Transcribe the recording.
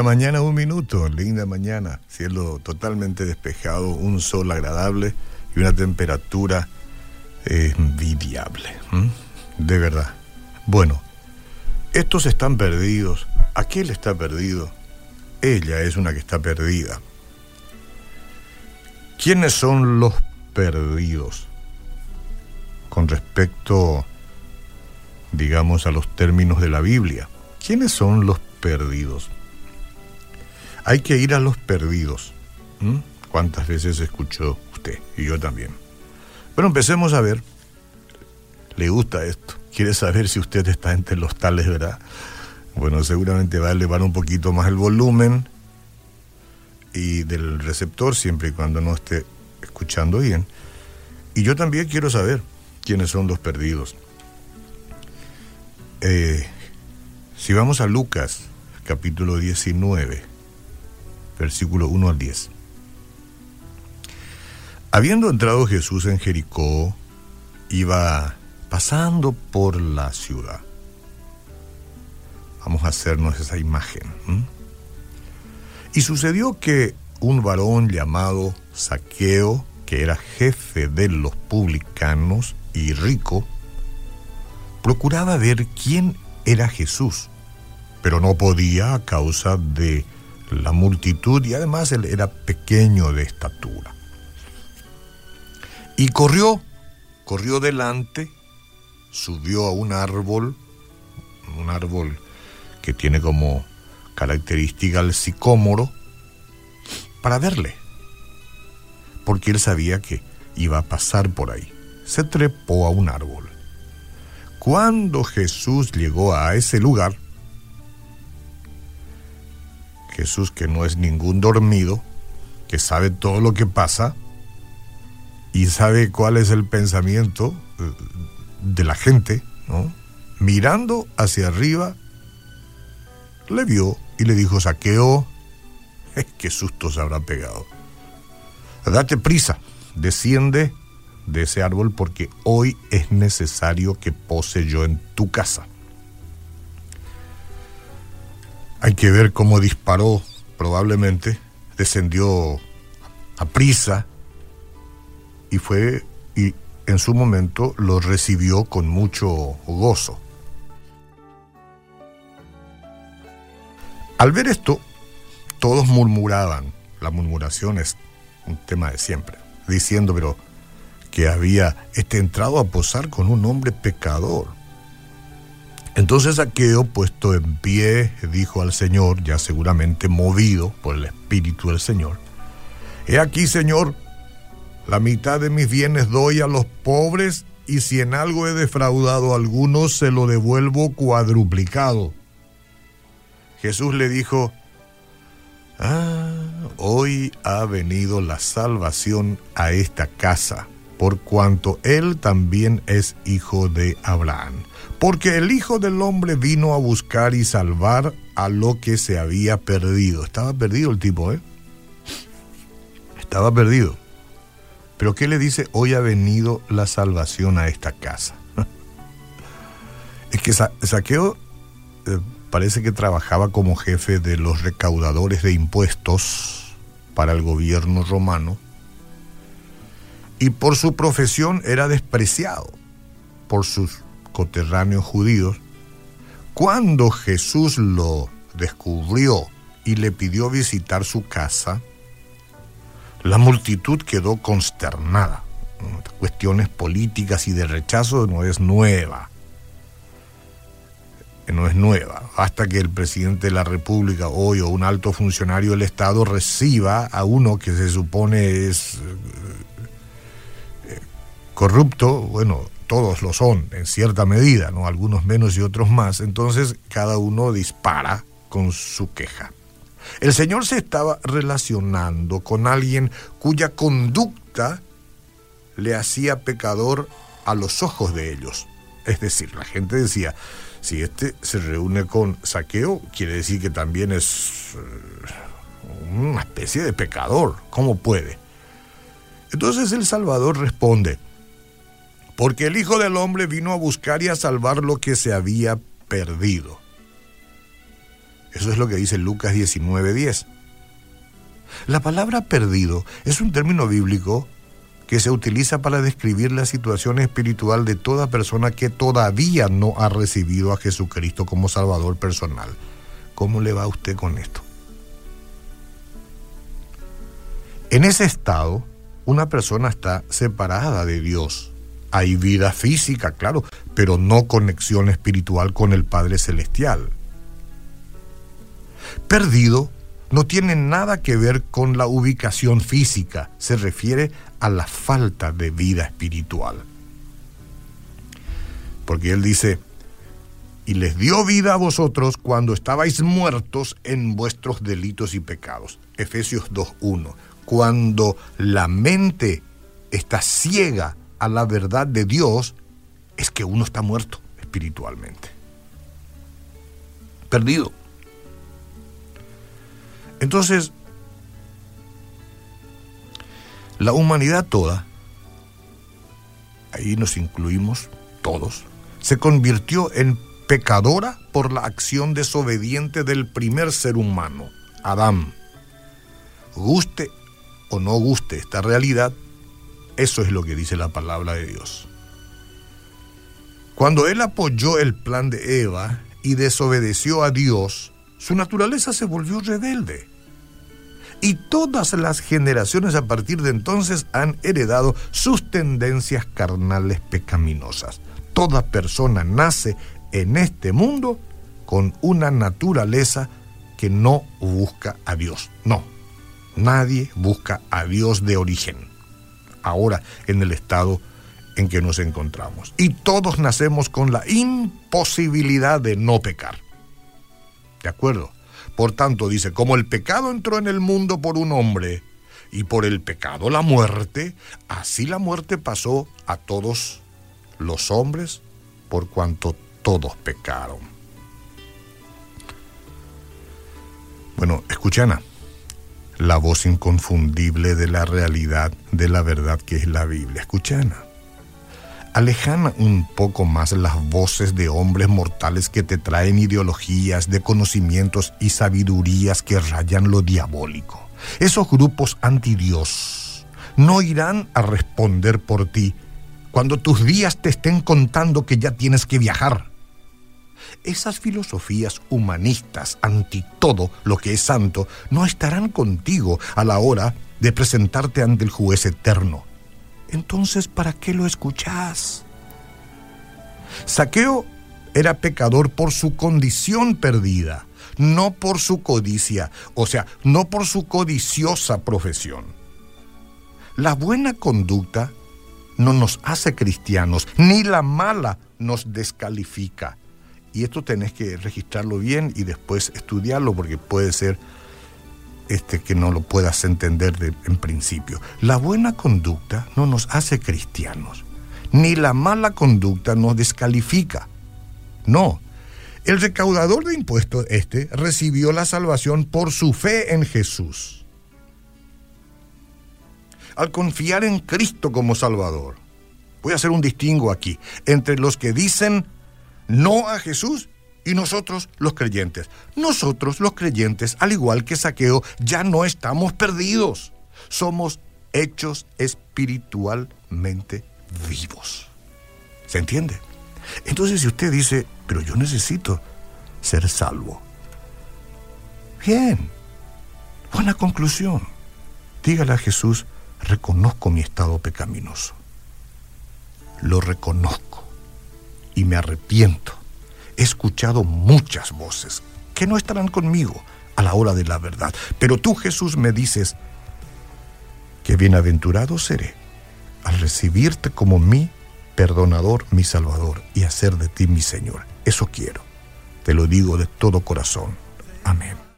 la mañana, un minuto, linda mañana, cielo totalmente despejado, un sol agradable y una temperatura envidiable. De verdad. Bueno, estos están perdidos. Aquel está perdido. Ella es una que está perdida. ¿Quiénes son los perdidos? Con respecto, digamos, a los términos de la Biblia. ¿Quiénes son los perdidos? Hay que ir a los perdidos. ¿Cuántas veces escuchó usted? Y yo también. Bueno, empecemos a ver. ¿Le gusta esto? ¿Quiere saber si usted está entre los tales, verdad? Bueno, seguramente va a elevar un poquito más el volumen y del receptor siempre y cuando no esté escuchando bien. Y yo también quiero saber quiénes son los perdidos. Eh, si vamos a Lucas, capítulo 19, versículo 1 al 10. Habiendo entrado Jesús en Jericó, iba pasando por la ciudad. Vamos a hacernos esa imagen. Y sucedió que un varón llamado Saqueo, que era jefe de los publicanos y rico, procuraba ver quién era Jesús, pero no podía a causa de la multitud y además él era pequeño de estatura. Y corrió, corrió delante, subió a un árbol, un árbol que tiene como característica el sicómoro, para verle, porque él sabía que iba a pasar por ahí. Se trepó a un árbol. Cuando Jesús llegó a ese lugar, Jesús que no es ningún dormido, que sabe todo lo que pasa y sabe cuál es el pensamiento eh, de la gente, mirando hacia arriba, le vio y le dijo, saqueo, qué susto se habrá pegado. Date prisa, desciende de ese árbol porque hoy es necesario que pose yo en tu casa. Hay que ver cómo disparó, probablemente, descendió a prisa y fue y en su momento lo recibió con mucho gozo. Al ver esto, todos murmuraban, la murmuración es un tema de siempre, diciendo, pero que había este entrado a posar con un hombre pecador. Entonces Aqueo, puesto en pie, dijo al Señor, ya seguramente movido por el Espíritu del Señor, He aquí, Señor, la mitad de mis bienes doy a los pobres y si en algo he defraudado a algunos, se lo devuelvo cuadruplicado. Jesús le dijo, ah, hoy ha venido la salvación a esta casa, por cuanto él también es hijo de Abraham. Porque el Hijo del Hombre vino a buscar y salvar a lo que se había perdido. Estaba perdido el tipo, ¿eh? Estaba perdido. Pero ¿qué le dice? Hoy ha venido la salvación a esta casa. es que Saqueo eh, parece que trabajaba como jefe de los recaudadores de impuestos para el gobierno romano y por su profesión era despreciado por sus coterráneos judíos. Cuando Jesús lo descubrió y le pidió visitar su casa, la multitud quedó consternada. Cuestiones políticas y de rechazo no es nueva no es nueva. Basta que el presidente de la República hoy o un alto funcionario del Estado reciba a uno que se supone es eh, corrupto, bueno, todos lo son en cierta medida, ¿no? Algunos menos y otros más. Entonces cada uno dispara con su queja. El Señor se estaba relacionando con alguien cuya conducta le hacía pecador a los ojos de ellos. Es decir, la gente decía, si este se reúne con saqueo, quiere decir que también es eh, una especie de pecador. ¿Cómo puede? Entonces el Salvador responde, porque el Hijo del Hombre vino a buscar y a salvar lo que se había perdido. Eso es lo que dice Lucas 19:10. La palabra perdido es un término bíblico que se utiliza para describir la situación espiritual de toda persona que todavía no ha recibido a Jesucristo como Salvador personal. ¿Cómo le va a usted con esto? En ese estado, una persona está separada de Dios. Hay vida física, claro, pero no conexión espiritual con el Padre Celestial. Perdido no tiene nada que ver con la ubicación física, se refiere a la falta de vida espiritual. Porque Él dice, y les dio vida a vosotros cuando estabais muertos en vuestros delitos y pecados. Efesios 2.1. Cuando la mente está ciega a la verdad de Dios, es que uno está muerto espiritualmente. Perdido. Entonces, la humanidad toda, ahí nos incluimos todos, se convirtió en pecadora por la acción desobediente del primer ser humano, Adán. Guste o no guste esta realidad, eso es lo que dice la palabra de Dios. Cuando él apoyó el plan de Eva y desobedeció a Dios, su naturaleza se volvió rebelde. Y todas las generaciones a partir de entonces han heredado sus tendencias carnales pecaminosas. Toda persona nace en este mundo con una naturaleza que no busca a Dios. No, nadie busca a Dios de origen. Ahora en el estado en que nos encontramos. Y todos nacemos con la imposibilidad de no pecar. ¿De acuerdo? Por tanto, dice, como el pecado entró en el mundo por un hombre y por el pecado la muerte, así la muerte pasó a todos los hombres por cuanto todos pecaron. Bueno, escuchana, la voz inconfundible de la realidad, de la verdad que es la Biblia. Escuchana alejan un poco más las voces de hombres mortales que te traen ideologías de conocimientos y sabidurías que rayan lo diabólico. Esos grupos anti-Dios no irán a responder por ti cuando tus días te estén contando que ya tienes que viajar. Esas filosofías humanistas anti todo lo que es santo no estarán contigo a la hora de presentarte ante el juez eterno entonces ¿para qué lo escuchás? Saqueo era pecador por su condición perdida, no por su codicia, o sea, no por su codiciosa profesión. La buena conducta no nos hace cristianos, ni la mala nos descalifica. Y esto tenés que registrarlo bien y después estudiarlo porque puede ser este, que no lo puedas entender en principio. La buena conducta no nos hace cristianos, ni la mala conducta nos descalifica. No, el recaudador de impuestos este recibió la salvación por su fe en Jesús. Al confiar en Cristo como Salvador. Voy a hacer un distingo aquí entre los que dicen no a Jesús y nosotros los creyentes. Nosotros los creyentes, al igual que Saqueo, ya no estamos perdidos. Somos hechos espiritualmente vivos. ¿Se entiende? Entonces si usted dice, pero yo necesito ser salvo. Bien, buena conclusión. Dígale a Jesús, reconozco mi estado pecaminoso. Lo reconozco y me arrepiento he escuchado muchas voces que no estarán conmigo a la hora de la verdad. Pero tú, Jesús, me dices que bienaventurado seré al recibirte como mi perdonador, mi salvador y hacer de ti mi Señor. Eso quiero. Te lo digo de todo corazón. Amén.